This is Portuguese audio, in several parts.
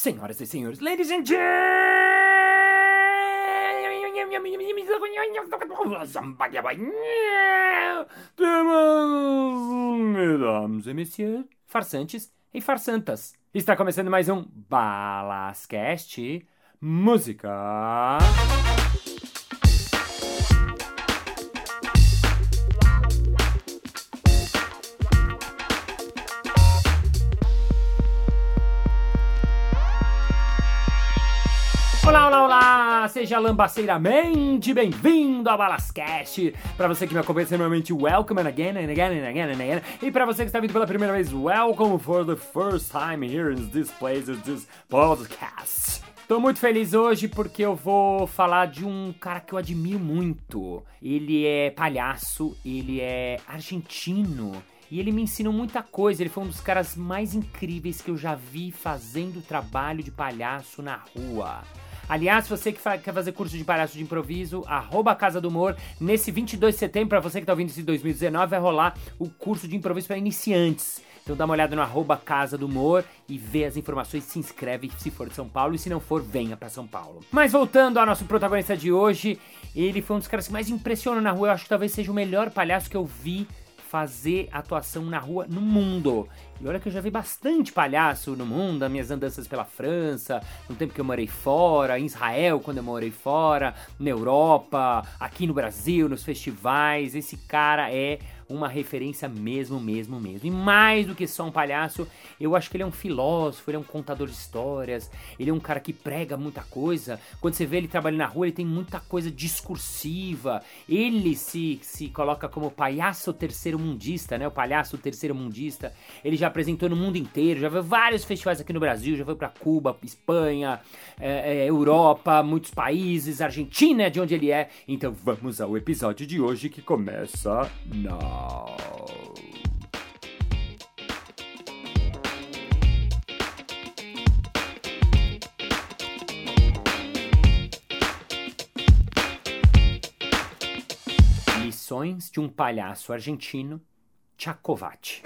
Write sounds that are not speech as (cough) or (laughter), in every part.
Senhoras e senhores, ladies and gentlemen, mesdames e messieurs, farsantes e farsantas. Está começando mais um Balascast Música. Olá! Seja lambaceiramente bem-vindo ao Balascast! Para você que me acompanha semanalmente, welcome and again and again and again and again. E para você que está vindo pela primeira vez, welcome for the first time here in this place, in this podcast. Tô muito feliz hoje porque eu vou falar de um cara que eu admiro muito. Ele é palhaço, ele é argentino. E ele me ensinou muita coisa. Ele foi um dos caras mais incríveis que eu já vi fazendo trabalho de palhaço na rua. Aliás, você que quer fazer curso de palhaço de improviso, arroba Casa do Humor. Nesse 22 de setembro, para você que tá ouvindo esse 2019, vai rolar o curso de improviso para iniciantes. Então dá uma olhada no arroba Casa do Humor e vê as informações, se inscreve se for de São Paulo e se não for, venha para São Paulo. Mas voltando ao nosso protagonista de hoje, ele foi um dos caras que mais impressionou na rua. Eu acho que talvez seja o melhor palhaço que eu vi fazer atuação na rua no mundo. E olha que eu já vi bastante palhaço no mundo, as minhas andanças pela França, no tempo que eu morei fora, em Israel quando eu morei fora, na Europa, aqui no Brasil, nos festivais. Esse cara é uma referência mesmo, mesmo, mesmo. E mais do que só um palhaço, eu acho que ele é um filósofo, ele é um contador de histórias, ele é um cara que prega muita coisa. Quando você vê ele trabalhando na rua, ele tem muita coisa discursiva. Ele se, se coloca como palhaço terceiro mundista, né? O palhaço terceiro mundista. Ele já apresentou no mundo inteiro, já veio vários festivais aqui no Brasil, já foi para Cuba, Espanha, é, é, Europa, muitos países, Argentina, de onde ele é. Então vamos ao episódio de hoje que começa now. Lições de um palhaço argentino, Tchacovati.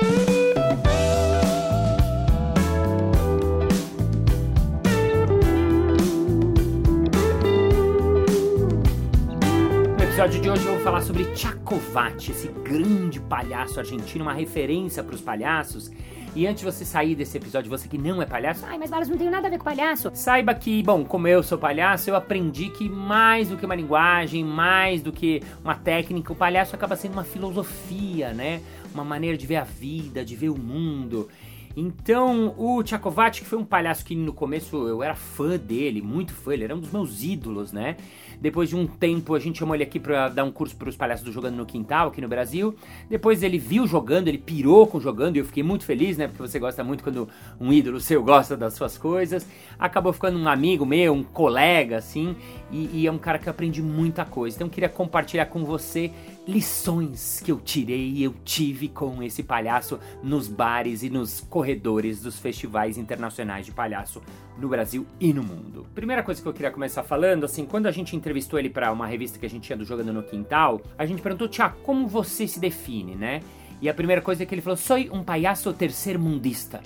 Episódio de hoje eu vou falar sobre Tchacovati, esse grande palhaço argentino, uma referência para os palhaços. E antes de você sair desse episódio, você que não é palhaço, ai, mas Balas não tem nada a ver com palhaço. Saiba que, bom, como eu sou palhaço, eu aprendi que mais do que uma linguagem, mais do que uma técnica, o palhaço acaba sendo uma filosofia, né? Uma maneira de ver a vida, de ver o mundo. Então, o Tchacovati, que foi um palhaço que no começo eu era fã dele, muito fã, ele era um dos meus ídolos, né? Depois de um tempo, a gente chamou ele aqui para dar um curso para os palhaços do Jogando no Quintal, aqui no Brasil. Depois ele viu jogando, ele pirou com jogando, e eu fiquei muito feliz, né? Porque você gosta muito quando um ídolo seu gosta das suas coisas. Acabou ficando um amigo meu, um colega, assim, e, e é um cara que eu aprendi muita coisa. Então queria compartilhar com você lições que eu tirei e eu tive com esse palhaço nos bares e nos corredores dos festivais internacionais de palhaço no Brasil e no mundo. Primeira coisa que eu queria começar falando, assim, quando a gente entrevistou ele para uma revista que a gente tinha do Jogando no Quintal, a gente perguntou, Tiago, como você se define, né? E a primeira coisa que ele falou, sou um palhaço terceiro-mundista.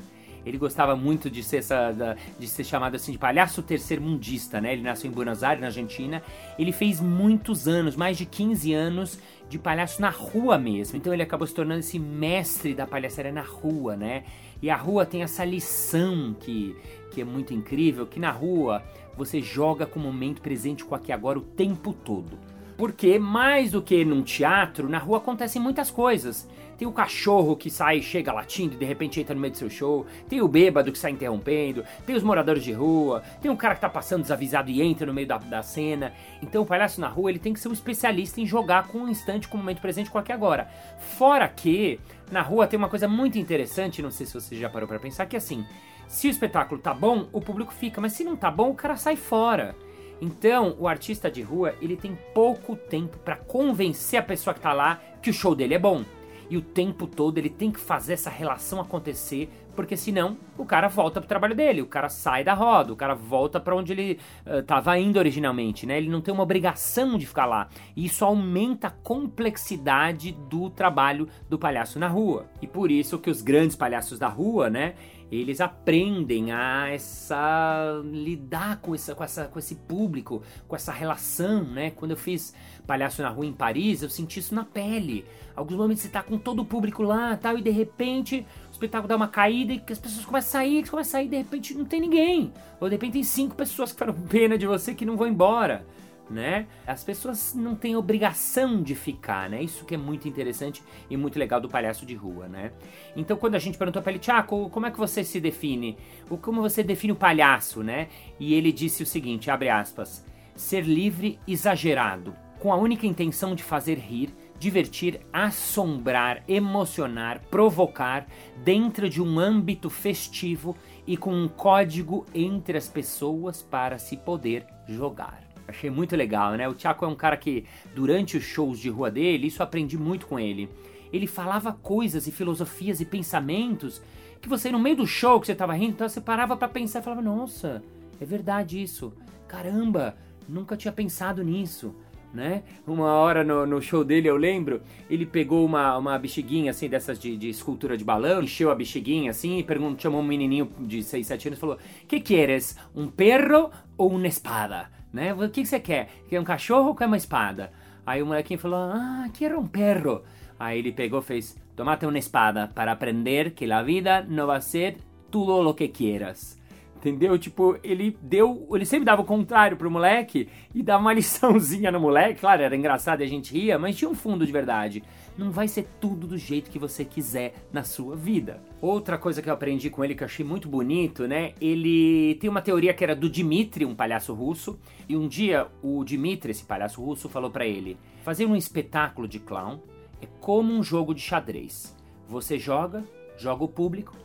Ele gostava muito de ser, essa, de ser chamado assim de palhaço terceiro-mundista, né? Ele nasceu em Buenos Aires, na Argentina. Ele fez muitos anos, mais de 15 anos, de palhaço na rua mesmo. Então ele acabou se tornando esse mestre da palhaçaria na rua, né? E a rua tem essa lição que, que é muito incrível, que na rua você joga com o momento presente com aqui agora o tempo todo. Porque mais do que num teatro, na rua acontecem muitas coisas. Tem o cachorro que sai, chega latindo e de repente entra no meio do seu show. Tem o bêbado que sai interrompendo. Tem os moradores de rua. Tem um cara que tá passando desavisado e entra no meio da, da cena. Então o palhaço na rua ele tem que ser um especialista em jogar com um instante, com o momento presente, com aqui agora. Fora que na rua tem uma coisa muito interessante, não sei se você já parou para pensar, que é assim, se o espetáculo tá bom, o público fica, mas se não tá bom, o cara sai fora. Então, o artista de rua, ele tem pouco tempo para convencer a pessoa que tá lá que o show dele é bom. E o tempo todo ele tem que fazer essa relação acontecer, porque senão o cara volta pro trabalho dele, o cara sai da roda, o cara volta para onde ele estava uh, indo originalmente, né? Ele não tem uma obrigação de ficar lá. E isso aumenta a complexidade do trabalho do palhaço na rua. E por isso que os grandes palhaços da rua, né, eles aprendem a essa lidar com essa, com essa com esse público, com essa relação, né? Quando eu fiz Palhaço na Rua em Paris, eu senti isso na pele. Alguns momentos você tá com todo o público lá, tal, e de repente espetáculo dá uma caída e as pessoas começam a sair, começam a sair, e de repente não tem ninguém. Ou de repente tem cinco pessoas que ficaram (laughs) pena de você que não vão embora né? As pessoas não têm obrigação de ficar, né? Isso que é muito interessante e muito legal do palhaço de rua, né? Então, quando a gente perguntou para ele, Tiago, como é que você se define? Como você define o palhaço, né? E ele disse o seguinte, abre aspas, ser livre, exagerado, com a única intenção de fazer rir, divertir, assombrar, emocionar, provocar, dentro de um âmbito festivo e com um código entre as pessoas para se poder jogar. Achei muito legal, né? O Tiago é um cara que, durante os shows de rua dele, isso aprendi muito com ele. Ele falava coisas e filosofias e pensamentos que você, no meio do show que você tava rindo, então você parava para pensar e falava: Nossa, é verdade isso. Caramba, nunca tinha pensado nisso. Né? Uma hora no, no, show dele, eu lembro, ele pegou uma, uma bexiguinha assim, dessas de, de escultura de balão, encheu a bexiguinha assim e perguntou, chamou um menininho de 6, 7 anos e falou: Que queres? Um perro ou uma espada? né? O que, que você quer? Quer um cachorro ou quer uma espada? Aí o molequinho falou, ah, quero um perro. Aí ele pegou fez, tomate uma espada para aprender que a vida não vai ser tudo o que quieras. Entendeu? Tipo, ele deu. Ele sempre dava o contrário pro moleque e dava uma (laughs) liçãozinha no moleque. Claro, era engraçado e a gente ria, mas tinha um fundo de verdade. Não vai ser tudo do jeito que você quiser na sua vida. Outra coisa que eu aprendi com ele que eu achei muito bonito, né? Ele tem uma teoria que era do Dmitri, um palhaço russo. E um dia o Dmitri, esse palhaço russo, falou para ele: fazer um espetáculo de clown é como um jogo de xadrez. Você joga, joga o público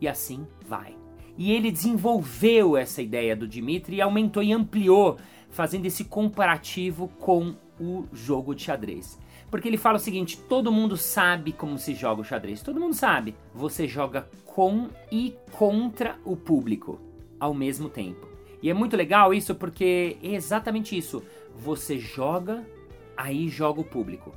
e assim vai. E ele desenvolveu essa ideia do Dimitri e aumentou e ampliou, fazendo esse comparativo com o jogo de xadrez. Porque ele fala o seguinte: todo mundo sabe como se joga o xadrez, todo mundo sabe. Você joga com e contra o público ao mesmo tempo. E é muito legal isso porque é exatamente isso. Você joga, aí joga o público.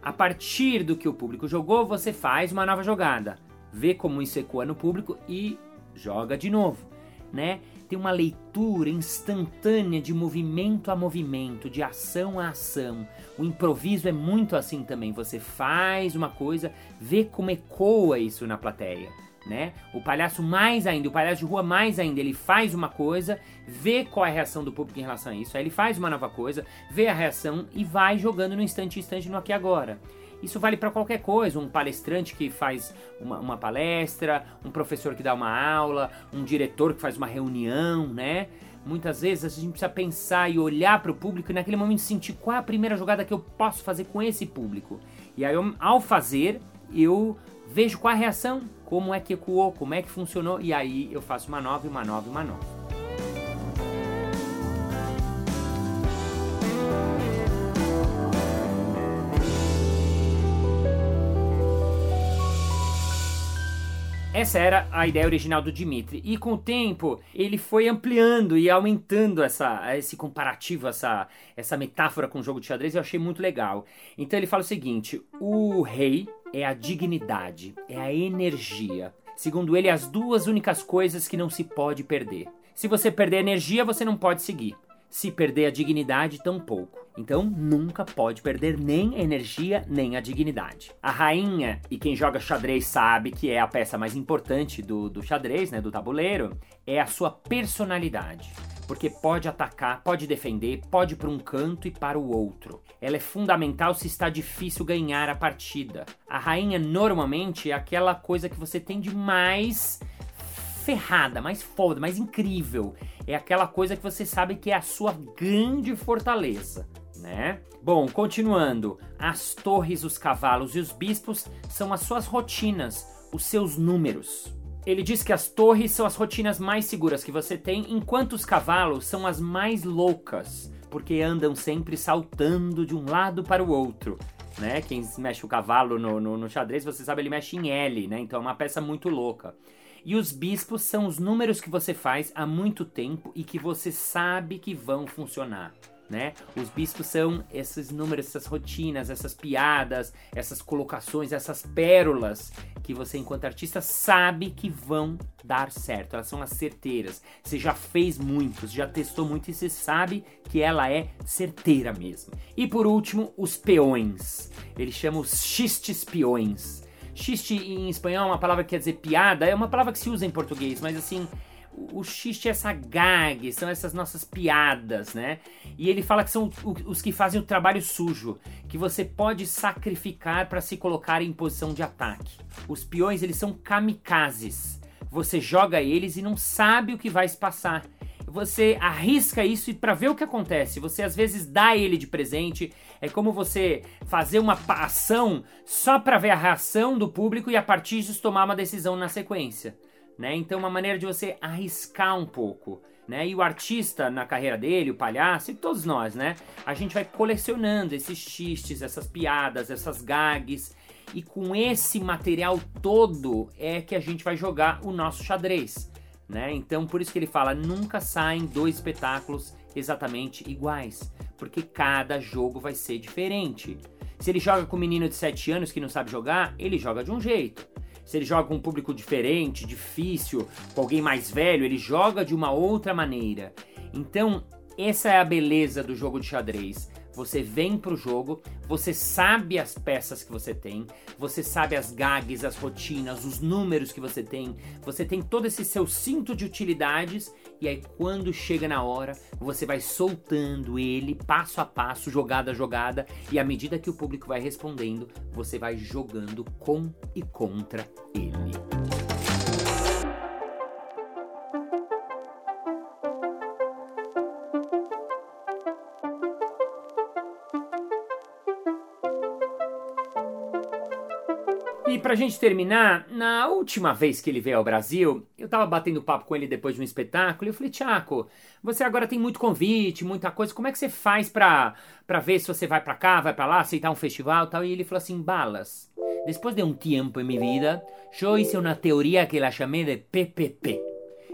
A partir do que o público jogou, você faz uma nova jogada. Vê como isso ecoa no público e joga de novo, né? Tem uma leitura instantânea de movimento a movimento, de ação a ação. O improviso é muito assim também. Você faz uma coisa, vê como ecoa isso na plateia. Né? O palhaço mais ainda, o palhaço de rua mais ainda, ele faz uma coisa, vê qual é a reação do público em relação a isso, aí ele faz uma nova coisa, vê a reação e vai jogando no instante instante no aqui agora. Isso vale para qualquer coisa, um palestrante que faz uma, uma, palestra, um professor que dá uma aula, um diretor que faz uma reunião, né? Muitas vezes a gente precisa pensar e olhar para o público e naquele momento sentir qual é a primeira jogada que eu posso fazer com esse público. E aí, eu, ao fazer, eu vejo qual a reação, como é que ecoou, como é que funcionou, e aí eu faço uma nova, uma nova, uma nova. Essa era a ideia original do Dimitri. E com o tempo, ele foi ampliando e aumentando essa, esse comparativo, essa, essa metáfora com o jogo de xadrez. Eu achei muito legal. Então ele fala o seguinte: o rei é a dignidade, é a energia. Segundo ele, as duas únicas coisas que não se pode perder. Se você perder a energia, você não pode seguir. Se perder a dignidade, tampouco. Então nunca pode perder nem a energia nem a dignidade. A rainha, e quem joga xadrez sabe que é a peça mais importante do, do xadrez, né, do tabuleiro, é a sua personalidade. Porque pode atacar, pode defender, pode para um canto e para o outro. Ela é fundamental se está difícil ganhar a partida. A rainha normalmente é aquela coisa que você tem de mais ferrada, mais foda, mais incrível. É aquela coisa que você sabe que é a sua grande fortaleza né? Bom, continuando. As torres, os cavalos e os bispos são as suas rotinas, os seus números. Ele diz que as torres são as rotinas mais seguras que você tem, enquanto os cavalos são as mais loucas, porque andam sempre saltando de um lado para o outro. Né? Quem mexe o cavalo no, no, no xadrez, você sabe, ele mexe em L, né? Então é uma peça muito louca. E os bispos são os números que você faz há muito tempo e que você sabe que vão funcionar. Né? Os bispos são esses números, essas rotinas, essas piadas, essas colocações, essas pérolas que você, enquanto artista, sabe que vão dar certo. Elas são as certeiras. Você já fez muitos, já testou muito e você sabe que ela é certeira mesmo. E por último, os peões. Eles chamam os xistes peões. Xiste em espanhol é uma palavra que quer dizer piada, é uma palavra que se usa em português, mas assim, o xiste é essa gag, são essas nossas piadas, né? E ele fala que são os que fazem o trabalho sujo, que você pode sacrificar para se colocar em posição de ataque. Os peões, eles são kamikazes. Você joga eles e não sabe o que vai se passar. Você arrisca isso e para ver o que acontece. Você às vezes dá ele de presente. É como você fazer uma ação só para ver a reação do público e a partir disso tomar uma decisão na sequência né? Então uma maneira de você arriscar um pouco, né? E o artista na carreira dele, o palhaço e todos nós, né? A gente vai colecionando esses xistes, essas piadas, essas gags e com esse material todo é que a gente vai jogar o nosso xadrez, né? Então por isso que ele fala nunca saem dois espetáculos exatamente iguais, porque cada jogo vai ser diferente. Se ele joga com um menino de 7 anos que não sabe jogar, ele joga de um jeito. Se ele joga com um público diferente, difícil, com alguém mais velho, ele joga de uma outra maneira. Então, essa é a beleza do jogo de xadrez. Você vem pro jogo, você sabe as peças que você tem, você sabe as gags, as rotinas, os números que você tem, você tem todo esse seu cinto de utilidades e aí quando chega na hora, você vai soltando ele passo a passo, jogada a jogada, e à medida que o público vai respondendo, você vai jogando com e contra ele. Pra gente terminar, na última vez que ele veio ao Brasil, eu tava batendo papo com ele depois de um espetáculo e eu falei, Tiago, você agora tem muito convite, muita coisa, como é que você faz pra, pra ver se você vai pra cá, vai pra lá, aceitar um festival e tal? E ele falou assim, balas, depois de um tempo em minha vida, eu hice uma teoria que ele chamei de PPP.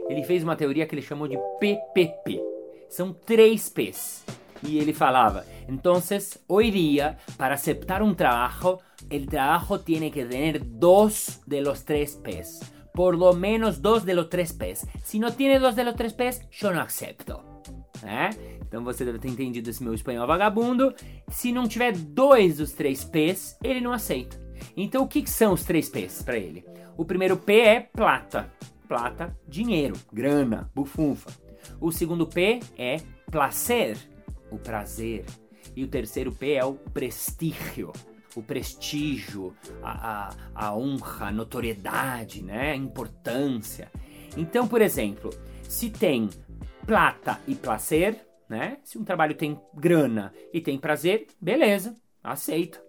Ele fez uma teoria que ele chamou de PPP. São três P's. Y él falaba, entonces hoy día para aceptar un trabajo, el trabajo tiene que tener dos de los tres P's. Por lo menos dos de los tres P's. Si no tiene dos de los tres P's, yo no acepto. É? Então você deve ter entendido esse meu espanhol vagabundo. Se não tiver dois dos três P's, ele não aceita. Então o que, que são os três P's para ele? O primeiro P é plata. Plata, dinheiro, grana, bufunfa. O segundo P é placer o prazer. E o terceiro P é o prestígio, o prestígio, a, a, a honra, a notoriedade, né? a importância. Então, por exemplo, se tem plata e prazer, né? Se um trabalho tem grana e tem prazer, beleza, aceito.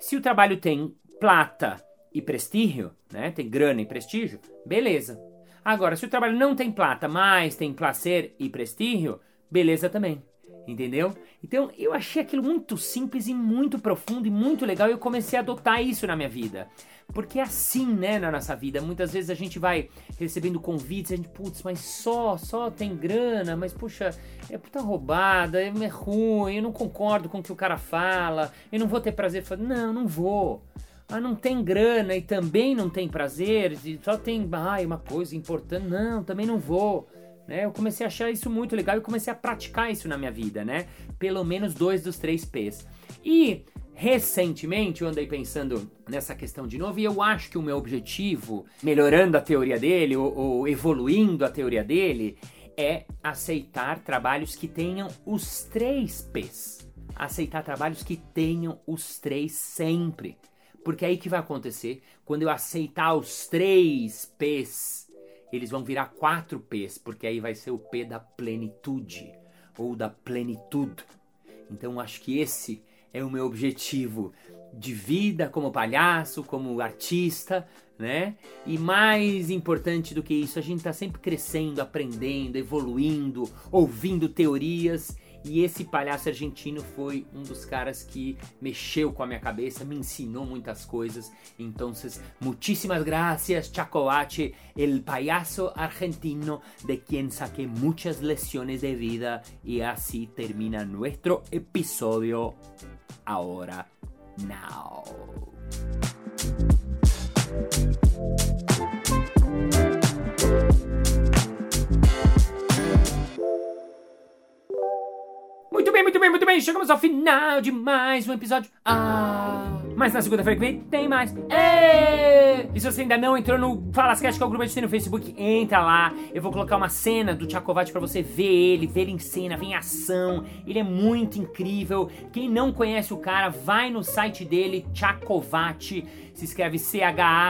Se o trabalho tem plata e prestígio, né? Tem grana e prestígio, beleza. Agora, se o trabalho não tem plata, mas tem prazer e prestígio, beleza também entendeu? Então eu achei aquilo muito simples e muito profundo e muito legal e eu comecei a adotar isso na minha vida. Porque é assim, né, na nossa vida. Muitas vezes a gente vai recebendo convites, a gente, putz, mas só, só tem grana, mas puxa, é puta roubada, é, é ruim, eu não concordo com o que o cara fala, eu não vou ter prazer. Não, não vou. Ah, não tem grana e também não tem prazer, só tem, ai, uma coisa importante. Não, também não vou. Né? Eu comecei a achar isso muito legal e comecei a praticar isso na minha vida, né? Pelo menos dois dos três P's. E recentemente eu andei pensando nessa questão de novo e eu acho que o meu objetivo, melhorando a teoria dele ou, ou evoluindo a teoria dele, é aceitar trabalhos que tenham os três P's. Aceitar trabalhos que tenham os três sempre. Porque é aí que vai acontecer quando eu aceitar os três P's eles vão virar quatro P's, porque aí vai ser o P da plenitude ou da plenitude. Então acho que esse é o meu objetivo de vida como palhaço, como artista, né? E mais importante do que isso, a gente está sempre crescendo, aprendendo, evoluindo, ouvindo teorias E esse palhaço argentino foi um dos caras que mexeu com a minha cabeça, me ensinou muitas coisas. Então, muchísimas gracias, Chacovache, el payaso argentino de quien saqué muchas lecciones de vida. Y así termina nuestro episodio ahora, now. Chegamos ao final de mais um episódio. Ah. Mas na segunda-feira que vem tem mais. E se você ainda não entrou no Falascast, que é o grupo de no Facebook, entra lá. Eu vou colocar uma cena do Tchakovati pra você ver ele, ver ele em cena, ver em ação. Ele é muito incrível. Quem não conhece o cara, vai no site dele, Tchakovati. Se escreve C-H-A-C-O-V-A-C-H-I.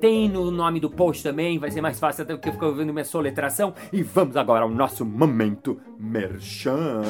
Tem no nome do post também, vai ser mais fácil até porque eu fico vendo minha soletração. E vamos agora ao nosso momento merchan.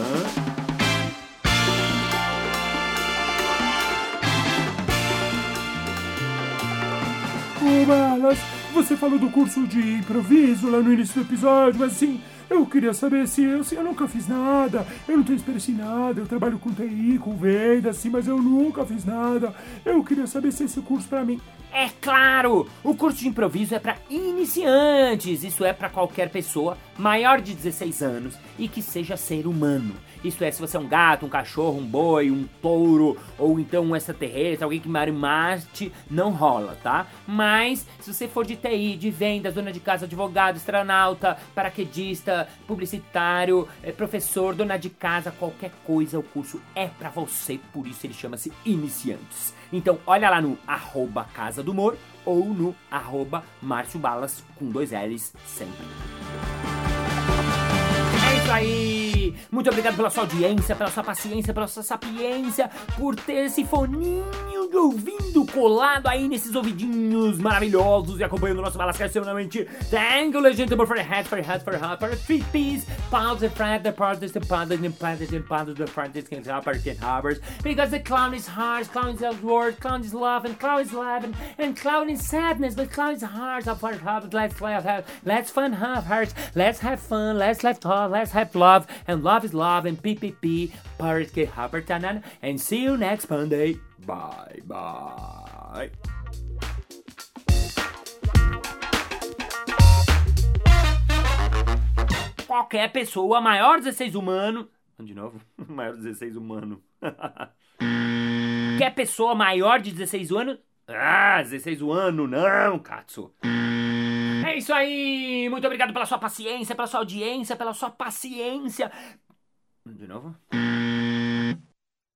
Você falou do curso de improviso lá no início do episódio, mas assim, eu queria saber se eu, assim, eu nunca fiz nada, eu não tenho experiência em nada, eu trabalho com TI, com venda, assim, mas eu nunca fiz nada. Eu queria saber se esse curso pra mim. É claro! O curso de improviso é para iniciantes, isso é para qualquer pessoa maior de 16 anos e que seja ser humano. Isso é, se você é um gato, um cachorro, um boi, um touro, ou então um extraterrestre, alguém que mate, não rola, tá? Mas, se você for de TI, de vendas, dona de casa, advogado, astronauta, paraquedista, publicitário, é, professor, dona de casa, qualquer coisa, o curso é para você, por isso ele chama-se Iniciantes. Então, olha lá no arroba Casa do Humor ou no arroba Márcio Balas com dois L's sempre. É isso aí! Muito obrigado pela sua audiência, pela sua paciência, pela sua sapiência, por ter esse foninho de ouvindo colado aí nesses ouvidinhos maravilhosos e acompanhando o nosso Balascast semanalmente. Thank you, legend, for the head, for head, for heart, for three piece, pounds and friend, the parties, the pounders, the pounders, the pounders, the friends, can help, can harbors. Because the clown is hard, clown is word, clown is love, and clown is laughing, and clown is sadness, but clown is hard, so for heart, let's laugh, let's fun have hearts, let's have fun, let's laugh talk, let's have love, and love is love, and PPP, Paris get Tanan, and see you next Monday. Bye bye. Qualquer pessoa maior de 16 humano. De novo? (laughs) maior de 16 humano. Qualquer pessoa maior de 16 anos. Ah, 16 anos, não, Katsu. É isso aí! Muito obrigado pela sua paciência, pela sua audiência, pela sua paciência. De novo?